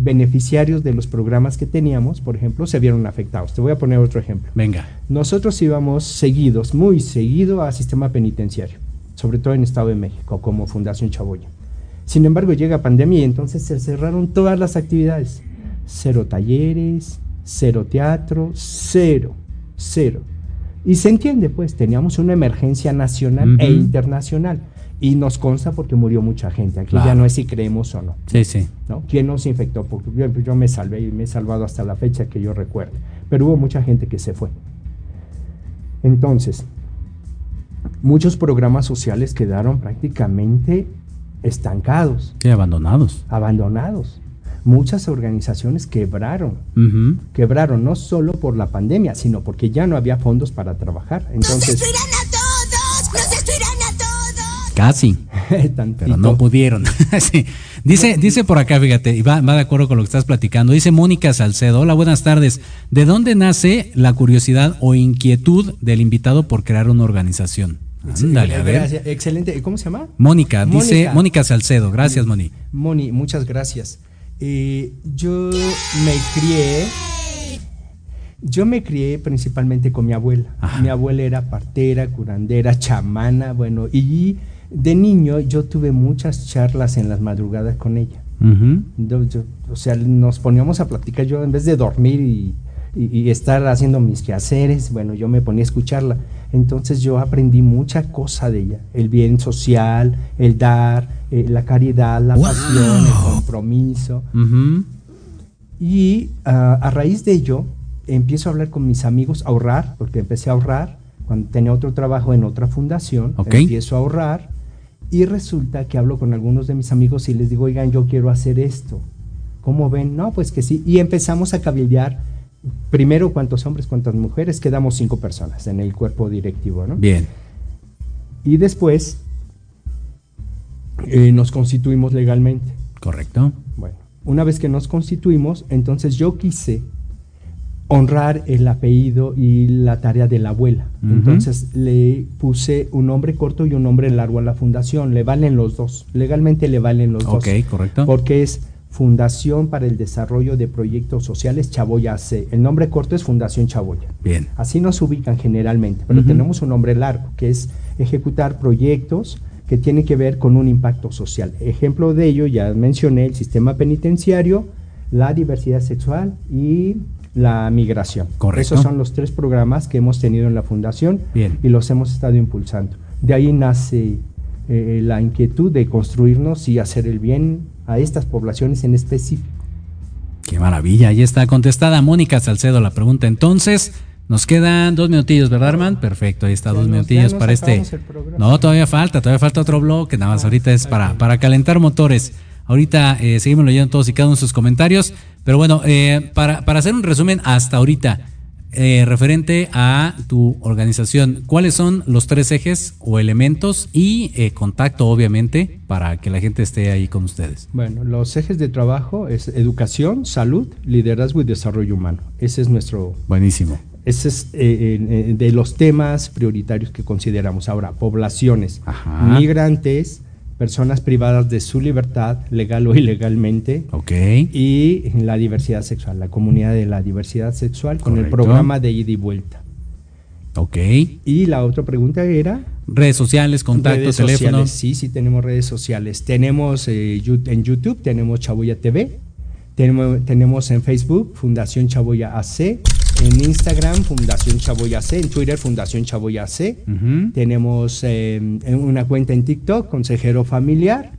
beneficiarios de los programas que teníamos, por ejemplo, se vieron afectados. Te voy a poner otro ejemplo. Venga. Nosotros íbamos seguidos, muy seguido a sistema penitenciario, sobre todo en Estado de México, como Fundación Chaboya. Sin embargo, llega pandemia y entonces se cerraron todas las actividades. Cero talleres, cero teatro, cero, cero. Y se entiende, pues, teníamos una emergencia nacional e internacional. Y nos consta porque murió mucha gente. Aquí Claro. ya no es si creemos o no. Sí, sí. ¿no? ¿Quién no se infectó? Porque yo, yo me salvé y me he salvado hasta la fecha que yo recuerde. Pero hubo mucha gente que se fue. Entonces, muchos programas sociales quedaron prácticamente estancados, Sí, abandonados. abandonados. Muchas organizaciones quebraron, Ujú. quebraron no solo por la pandemia, sino porque ya no había fondos para trabajar. Entonces, a todos! ¡Nos destruirán! Casi, pero no pudieron. Sí. Dice, dice por acá, fíjate, y va, va de acuerdo con lo que estás platicando. Dice Mónica Salcedo, hola, buenas tardes. ¿De dónde nace la curiosidad o inquietud del invitado por crear una organización? Ándale, a ver. Gracias. Excelente. ¿Cómo se llama? Mónica, dice Mónica. Mónica Salcedo. Gracias, Moni. Moni, muchas gracias. Eh, yo me crié, yo me crié principalmente con mi abuela. Ajá. Mi abuela era partera, curandera, chamana, bueno, y de niño yo tuve muchas charlas en las madrugadas con ella. Ujú. Yo- yo- o sea, nos poníamos a platicar, yo en vez de dormir y, y- y estar haciendo mis quehaceres, bueno, yo me ponía a escucharla. Entonces yo aprendí mucha cosa de ella, el bien social, el dar, eh, la caridad, la pasión, el compromiso. Y ah, a raíz de ello, empiezo a hablar con mis amigos, a ahorrar, porque empecé a ahorrar cuando tenía otro trabajo en otra fundación, empiezo a ahorrar y resulta que hablo con algunos de mis amigos y les digo, oigan, yo quiero hacer esto. ¿Cómo ven? No, pues que sí. Y empezamos a cabildear primero cuántos hombres, cuántas mujeres, quedamos cinco personas en el cuerpo directivo, ¿no? Bien. Y después eh, nos constituimos legalmente. Correcto. Bueno, una vez que nos constituimos, entonces yo quise honrar el apellido y la tarea de la abuela. Entonces le puse un nombre corto y un nombre largo a la fundación. Le valen los dos. Legalmente le valen los Ok, dos. correcto. Porque es Fundación para el Desarrollo de Proyectos Sociales Chaboya C. El nombre corto es Fundación Chaboya. Bien. Así nos ubican generalmente, pero tenemos un nombre largo, que es ejecutar proyectos que tienen que ver con un impacto social. Ejemplo de ello, ya mencioné el sistema penitenciario, la diversidad sexual y la migración. Correcto. Esos son los tres programas que hemos tenido en la fundación Bien. y los hemos estado impulsando. De ahí nace eh, la inquietud de construirnos y hacer el bien a estas poblaciones en específico. Qué maravilla, ahí está contestada Mónica Salcedo la pregunta. Entonces, nos quedan dos minutillos, ¿verdad, Arman? Perfecto, ahí está, Ya dos nos- minutillos para este. No, todavía falta, todavía falta otro bloque, nada más ahorita es para, para calentar motores. Ahorita eh, seguimos leyendo todos y cada uno de sus comentarios, pero bueno, eh, para, para hacer un resumen hasta ahorita, eh, referente a tu organización, ¿cuáles son los tres ejes o elementos y eh, contacto, obviamente, para que la gente esté ahí con ustedes? Bueno, los ejes de trabajo es educación, salud, liderazgo y desarrollo humano. Ese es nuestro, Buenísimo. ese es de los temas prioritarios que consideramos. Ahora, poblaciones, Ajá. migrantes, personas privadas de su libertad, legal o ilegalmente, Ok. y la diversidad sexual, la comunidad de la diversidad sexual con el programa de ida y vuelta. Ok. Y la otra pregunta era Redes sociales, contacto, redes teléfono. sociales. Sí, sí tenemos redes sociales. Tenemos eh, en YouTube tenemos Chaboya TV, tenemos, tenemos en Facebook Fundación Chaboya AC, en Instagram Fundación Chaboya AC, en Twitter Fundación Chaboya AC. Ujú. Tenemos eh, en una cuenta en TikTok, Consejero Familiar.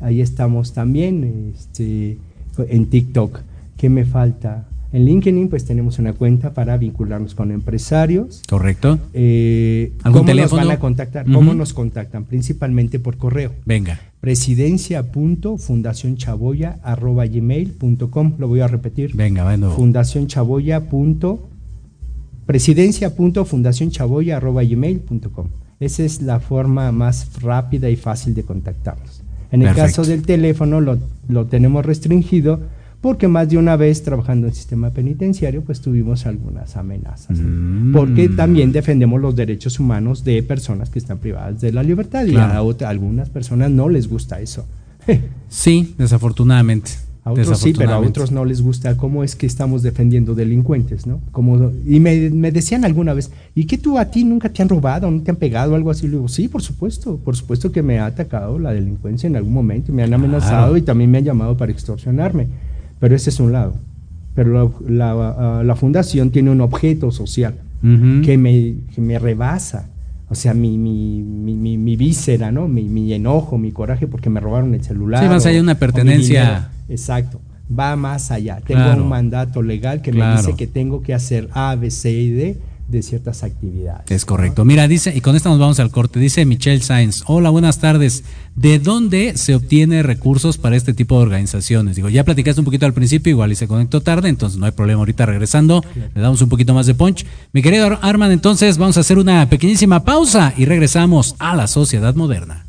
Ahí estamos también este, en TikTok. ¿Qué me falta? En LinkedIn pues tenemos una cuenta para vincularnos con empresarios. Correcto. Eh, ¿Algún ¿Cómo teléfono? nos van a contactar? ¿Cómo nos contactan? Principalmente por correo. Venga. presidencia.fundacionchaboya.gmail.com Lo voy a repetir. Venga, va de nuevo. Fundacionchaboya. Presidencia.fundacionchaboya.gmail.com Esa es la forma más rápida y fácil de contactarnos. En el Perfecto. caso del teléfono lo, lo tenemos restringido porque más de una vez trabajando en sistema penitenciario pues tuvimos algunas amenazas. Mm. Porque también defendemos los derechos humanos de personas que están privadas de la libertad y Claro. a, otra- a algunas personas no les gusta eso. Sí, desafortunadamente. A otros sí, pero a otros no les gusta cómo es que estamos defendiendo delincuentes, ¿no? Como, y me, me decían alguna vez, ¿y qué tú a ti nunca te han robado, no te han pegado algo así? Le digo, sí, por supuesto, por supuesto que me ha atacado la delincuencia en algún momento, me han amenazado y también me han llamado para extorsionarme, pero ese es un lado. Pero la, la, ah, la fundación tiene un objeto social Ujú. que, me, que me rebasa. O sea, mi, mi, mi, mi, mi víscera, ¿no? Mi, mi enojo, mi coraje porque me robaron el celular. Sí, más allá de una pertenencia. Exacto. Va más allá. Tengo Claro. un mandato legal que Claro. me dice que tengo que hacer A, B, C y D de ciertas actividades. Es correcto. Mira, dice, y con esta nos vamos al corte, dice Michelle Sainz, hola, buenas tardes. ¿De dónde se obtiene recursos para este tipo de organizaciones? Digo, ya platicaste un poquito al principio, igual y se conectó tarde, entonces no hay problema ahorita regresando, le damos un poquito más de punch. Mi querido Ar- Arman, entonces vamos a hacer una pequeñísima pausa y regresamos a la sociedad moderna.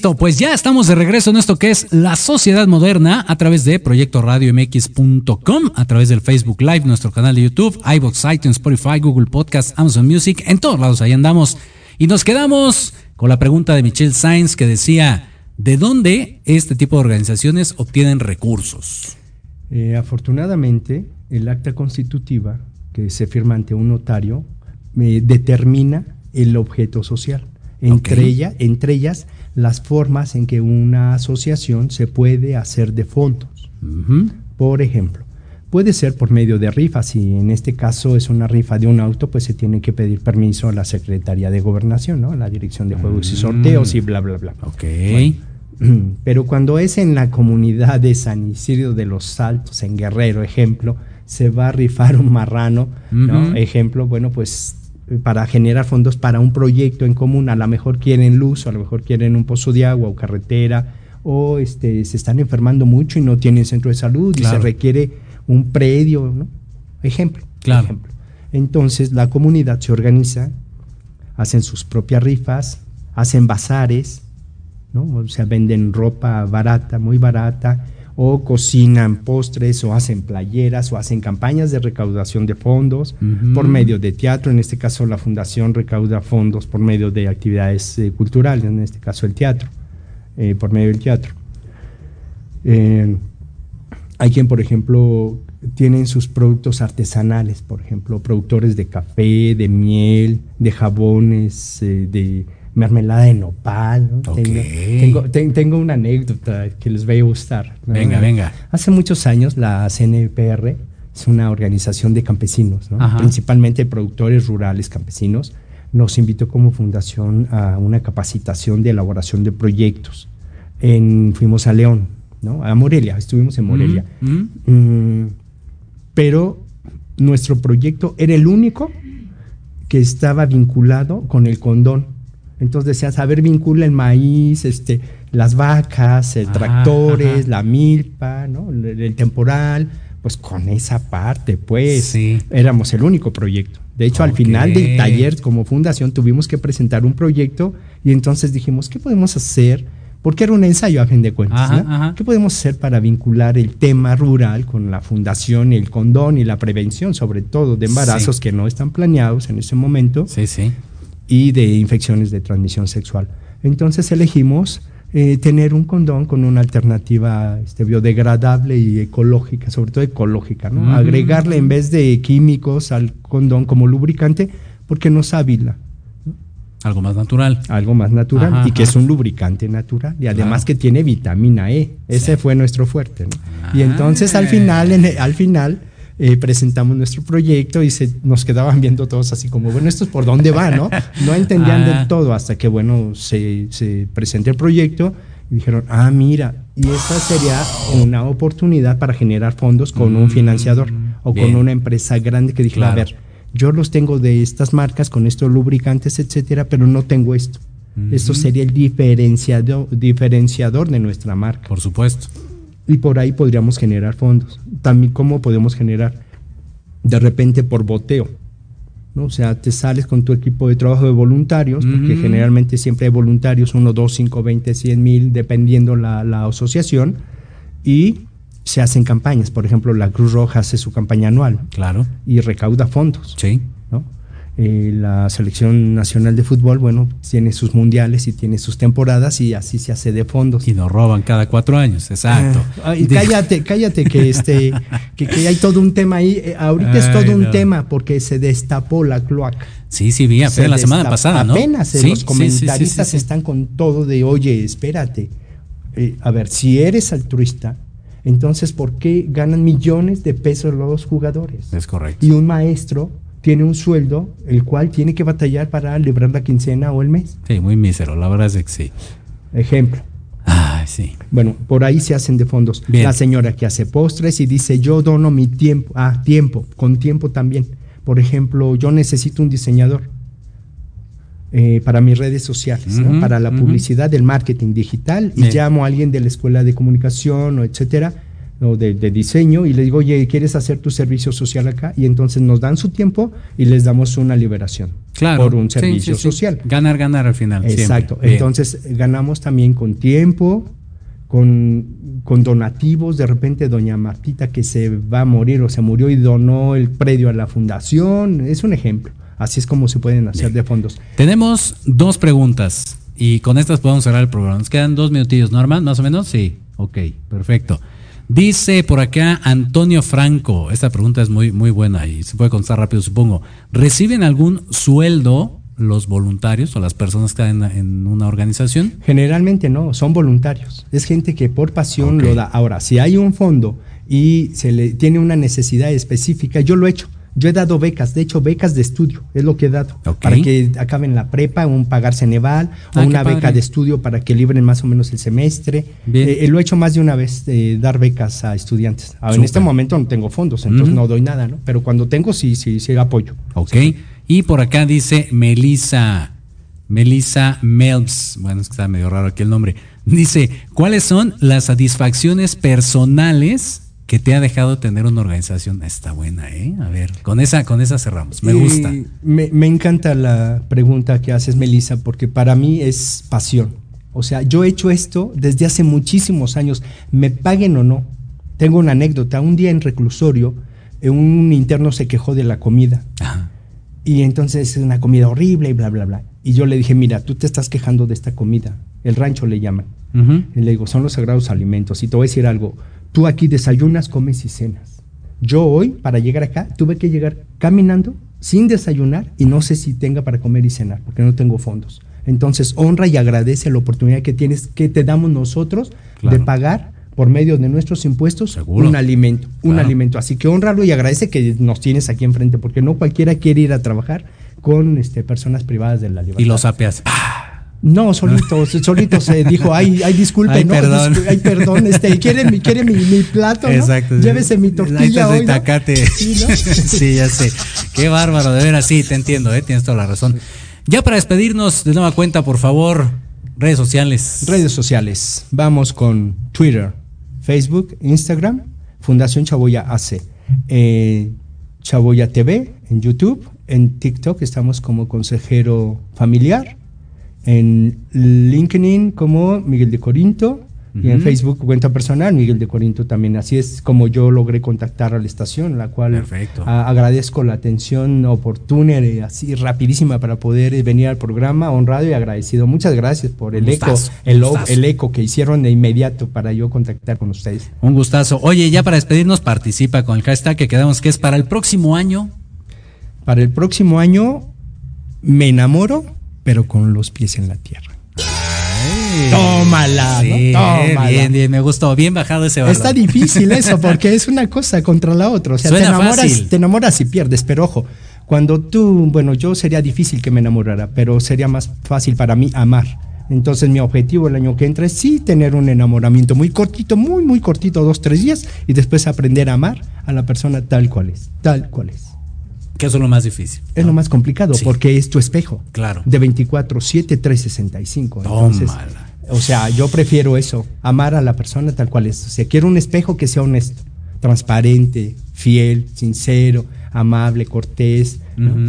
Listo, pues ya estamos de regreso en esto que es la sociedad moderna a través de Proyecto Radio MX.com, a través del Facebook Live, nuestro canal de YouTube, iBox, iTunes, Spotify, Google Podcast, Amazon Music, en todos lados ahí andamos. Y nos quedamos con la pregunta de Michelle Sainz que decía, ¿de dónde este tipo de organizaciones obtienen recursos? Eh, afortunadamente, el acta constitutiva que se firma ante un notario eh, determina el objeto social. Entre, ella, entre ellas, las formas en que una asociación se puede hacer de fondos. Por ejemplo, puede ser por medio de rifas. Si en este caso es una rifa de un auto, pues se tiene que pedir permiso a la Secretaría de Gobernación, ¿no? A la Dirección de Juegos y mm. Sorteos y bla, bla, bla. Ok. pero cuando es en la comunidad de San Isidro de los Saltos, en Guerrero, ejemplo, se va a rifar un marrano, ¿no? Ejemplo, bueno, pues para generar fondos para un proyecto en común. A lo mejor quieren luz, o a lo mejor quieren un pozo de agua o carretera, o este, se están enfermando mucho y no tienen centro de salud y se requiere un predio, ¿no? Ejemplo. Claro. Ejemplo. Entonces la comunidad se organiza, hacen sus propias rifas, hacen bazares, ¿no? O sea, venden ropa barata, muy barata, o cocinan postres o hacen playeras o hacen campañas de recaudación de fondos por medio de teatro. En este caso la fundación recauda fondos por medio de actividades eh, culturales, en este caso el teatro, eh, por medio del teatro. Eh, hay quien, por ejemplo, tienen sus productos artesanales, por ejemplo, productores de café, de miel, de jabones, de mermelada de nopal. Tengo, una anécdota que les va a gustar. Venga, venga. Hace muchos años la CNPR es una organización de campesinos, principalmente productores rurales campesinos. Nos invitó como fundación a una capacitación de elaboración de proyectos. En, fuimos a León, ¿no? a Morelia, estuvimos en Morelia. Mm, pero nuestro proyecto era el único que estaba vinculado con el condón entonces decías, a ver, vincula el maíz, este, las vacas, el tractores, la milpa, ¿no? El, temporal, pues con esa parte, pues sí. éramos el único proyecto. De hecho, al final del taller como fundación tuvimos que presentar un proyecto y entonces dijimos, ¿qué podemos hacer? Porque era un ensayo a fin de cuentas. ¿no? ¿Qué podemos hacer para vincular el tema rural con la fundación, el condón y la prevención, sobre todo de embarazos que no están planeados en ese momento? Sí, sí y de infecciones de transmisión sexual. Entonces elegimos eh, tener un condón con una alternativa este, biodegradable y ecológica, sobre todo ecológica, ¿no? Agregarle en vez de químicos al condón como lubricante, porque no sábila. Algo más natural. Algo más natural y que es un lubricante natural y además que tiene vitamina E. Ese fue nuestro fuerte. ¿no? Y entonces al final, al final eh, presentamos nuestro proyecto y se, nos quedaban viendo todos así como, bueno, esto es por dónde va, ¿no? No entendían del ah. todo hasta que, bueno, se, se presentó el proyecto y dijeron, ah, mira, y esta sería una oportunidad para generar fondos con un financiador mm, o con una empresa grande que dijera, a ver, yo los tengo de estas marcas con estos lubricantes, etcétera, pero no tengo esto. Esto sería el diferenciador, diferenciador de nuestra marca. Por supuesto y por ahí podríamos generar fondos. También cómo podemos generar de repente por boteo. ¿no? O sea, te sales con tu equipo de trabajo de voluntarios, porque generalmente siempre hay voluntarios, uno, dos, cinco, veinte, cien mil, dependiendo la, la asociación, y se hacen campañas. Por ejemplo, la Cruz Roja hace su campaña anual. Claro. Y recauda fondos. Sí. Eh, la selección nacional de fútbol, bueno, tiene sus mundiales y tiene sus temporadas y así se hace de fondos. Y nos roban cada cuatro años, exacto. Ah, cállate, cállate, que este, que, hay todo un tema ahí. Eh, ahorita es todo un tema porque se destapó la cloaca. Sí, sí, vi apenas la semana pasada, ¿no? Apenas eh, los comentaristas están con todo de, oye, espérate. a ver, si eres altruista, entonces, ¿por qué ganan millones de pesos los jugadores? Es correcto. Y un maestro tiene un sueldo el cual tiene que batallar para librar la quincena o el mes. Sí, muy mísero, la verdad es que sí. Ejemplo. Ah, sí. Bueno, por ahí se hacen de fondos. La señora que hace postres y dice, yo dono mi tiempo, ah, tiempo, con tiempo también. Por ejemplo, yo necesito un diseñador eh, para mis redes sociales, para la publicidad, el marketing digital, y llamo a alguien de la escuela de comunicación o etcétera de, diseño y le digo, oye, ¿quieres hacer tu servicio social acá? Y entonces nos dan su tiempo y les damos una liberación. Claro. por un servicio sí, sí. social. Ganar, ganar al final. siempre. Exacto. Bien. Entonces ganamos también con tiempo, con, con donativos. De repente doña Martita que se va a morir o se murió y donó el predio a la fundación. Es un ejemplo. Así es como se pueden hacer de fondos. Tenemos dos preguntas y con estas podemos cerrar el programa. Nos quedan dos minutillos, Norman, más o menos. Sí, ok, perfecto. Dice por acá Antonio Franco, esta pregunta es muy, muy buena y se puede contestar rápido, supongo. ¿Reciben algún sueldo los voluntarios o las personas que están en, una organización? Generalmente no, son voluntarios. Es gente que por pasión lo da. Ahora, si hay un fondo y se le tiene una necesidad específica, yo lo he hecho. Yo he dado becas, de hecho becas de estudio, es lo que he dado, para que acaben la prepa, un pagar Ceneval, Ah, o una beca padre. de estudio para que libren más o menos el semestre. Eh, eh, lo he hecho más de una vez, eh, dar becas a estudiantes. Ahora, en este momento no tengo fondos, entonces no doy nada, ¿no? Pero cuando tengo, sí, sí, sí apoyo. Ok. Y por acá dice Melissa, Melissa Melbs, bueno, es que está medio raro aquí el nombre. Dice, ¿cuáles son las satisfacciones personales que te ha dejado tener una organización? Está buena, ¿eh? A ver, con esa, con esa cerramos. Me Eh, gusta. Me, me encanta la pregunta que haces, Melissa, porque para mí es pasión. O sea, yo he hecho esto desde hace muchísimos años, me paguen o no. Tengo una anécdota. Un día en reclusorio, eh, un interno se quejó de la comida. Ajá. Y entonces es una comida horrible y bla, bla, bla. Y yo le dije, mira, tú te estás quejando de esta comida. El rancho le llaman. Y le digo, son los sagrados alimentos. Y te voy a decir algo. Tú aquí desayunas, comes y cenas. Yo hoy, para llegar acá, tuve que llegar caminando, sin desayunar, y no sé si tenga para comer y cenar, porque no tengo fondos. Entonces, honra y agradece la oportunidad que tienes, que te damos nosotros Claro. de pagar por medio de nuestros impuestos Seguro. un alimento, un Claro. alimento. Así que honralo y agradece que nos tienes aquí enfrente, porque no cualquiera quiere ir a trabajar con este, personas privadas de la libertad. Y los apeas. No, solito, solito se dijo, ay, ay, disculpe, Ay, no, perdón. ay, perdón, este, quiere mi, quiere mi, mi plato, ¿no? Exacto. Llévese mi tortilla hoy, ¿no? Sí, ¿no? Sí, ya sé. Qué bárbaro, de veras, sí, te entiendo, ¿eh? tienes toda la razón. Ya para despedirnos, de nueva cuenta, por favor, redes sociales. Redes sociales, vamos con Twitter, Facebook, Instagram, Fundación Chaboya AC, eh, Chaboya TV en YouTube, en TikTok estamos como consejero familiar, en LinkedIn como Miguel de Corinto y en. Facebook cuenta personal Miguel de Corinto también. Así es como yo logré contactar a la estación, la cual a- agradezco la atención oportuna y así rapidísima para poder venir al programa, honrado y agradecido. Muchas gracias por el eco, el, el eco que hicieron de inmediato para yo contactar con ustedes. Un gustazo. Oye, ya para despedirnos, participa con el hashtag que quedamos que es para el próximo año. Para el próximo año me enamoro, pero con los pies en la tierra. Tómala, ¿no? Sí, Tómala. bien, bien, me gustó. Bien bajado ese balón. Está difícil eso, porque es una cosa contra la otra. O sea, te enamoras, fácil. te enamoras y pierdes, pero ojo, cuando tú, bueno, yo sería difícil que me enamorara, pero sería más fácil para mí amar. Entonces mi objetivo el año que entra es sí tener un enamoramiento muy cortito, muy, muy cortito, dos, tres días, y después aprender a amar a la persona tal cual es, tal cual es. Que eso es lo más difícil. Es lo más complicado Sí. porque es tu espejo. Claro. De 24, 7, 365. Entonces, Tómala. o sea, yo prefiero eso, amar a la persona tal cual es. O sea, quiero un espejo que sea honesto, transparente, fiel, sincero, amable, cortés,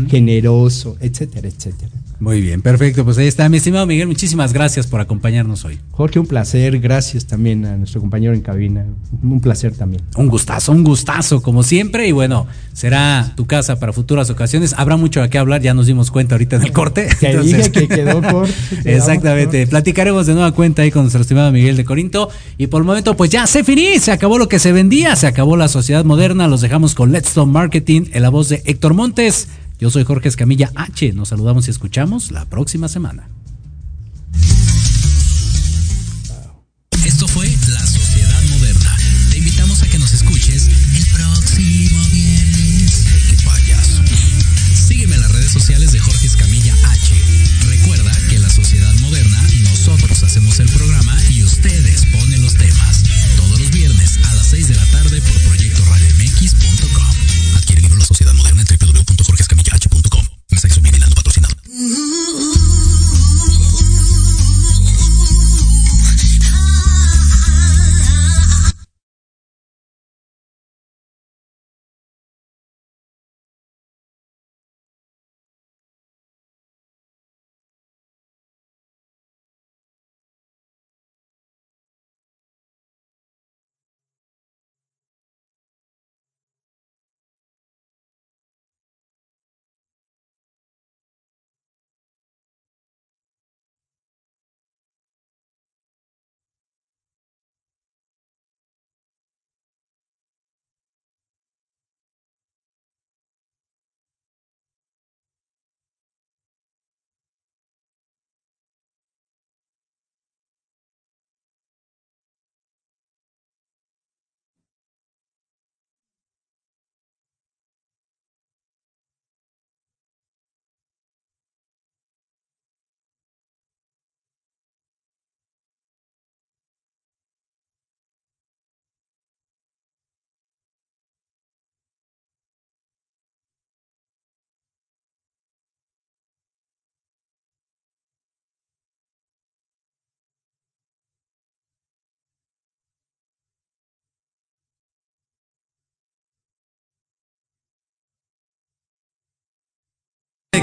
generoso, etcétera, etcétera. Muy bien, perfecto. Pues ahí está. Mi estimado Miguel, muchísimas gracias por acompañarnos hoy. Jorge, un placer. Gracias también a nuestro compañero en cabina. Un placer también. Un gustazo, un gustazo, como siempre. Y bueno, será tu casa para futuras ocasiones. Habrá mucho a qué hablar, ya nos dimos cuenta ahorita en el corte. Te dije que quedó corto. Exactamente. Platicaremos de nueva cuenta ahí con nuestro estimado Miguel de Corinto. Y por el momento, pues ya se finí, se acabó lo que se vendía, se acabó la sociedad moderna. Los dejamos con Let's Talk Marketing en la voz de Héctor Montes. Yo soy Jorge Escamilla H. Nos saludamos y escuchamos la próxima semana.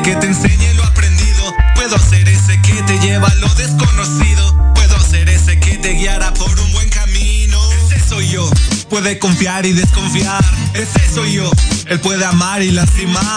Que te enseñe lo aprendido. Puedo ser ese que te lleva a lo desconocido. Puedo ser ese que te guiará por un buen camino. Ese soy yo. Puede confiar y desconfiar. Ese soy yo. Él puede amar y lastimar.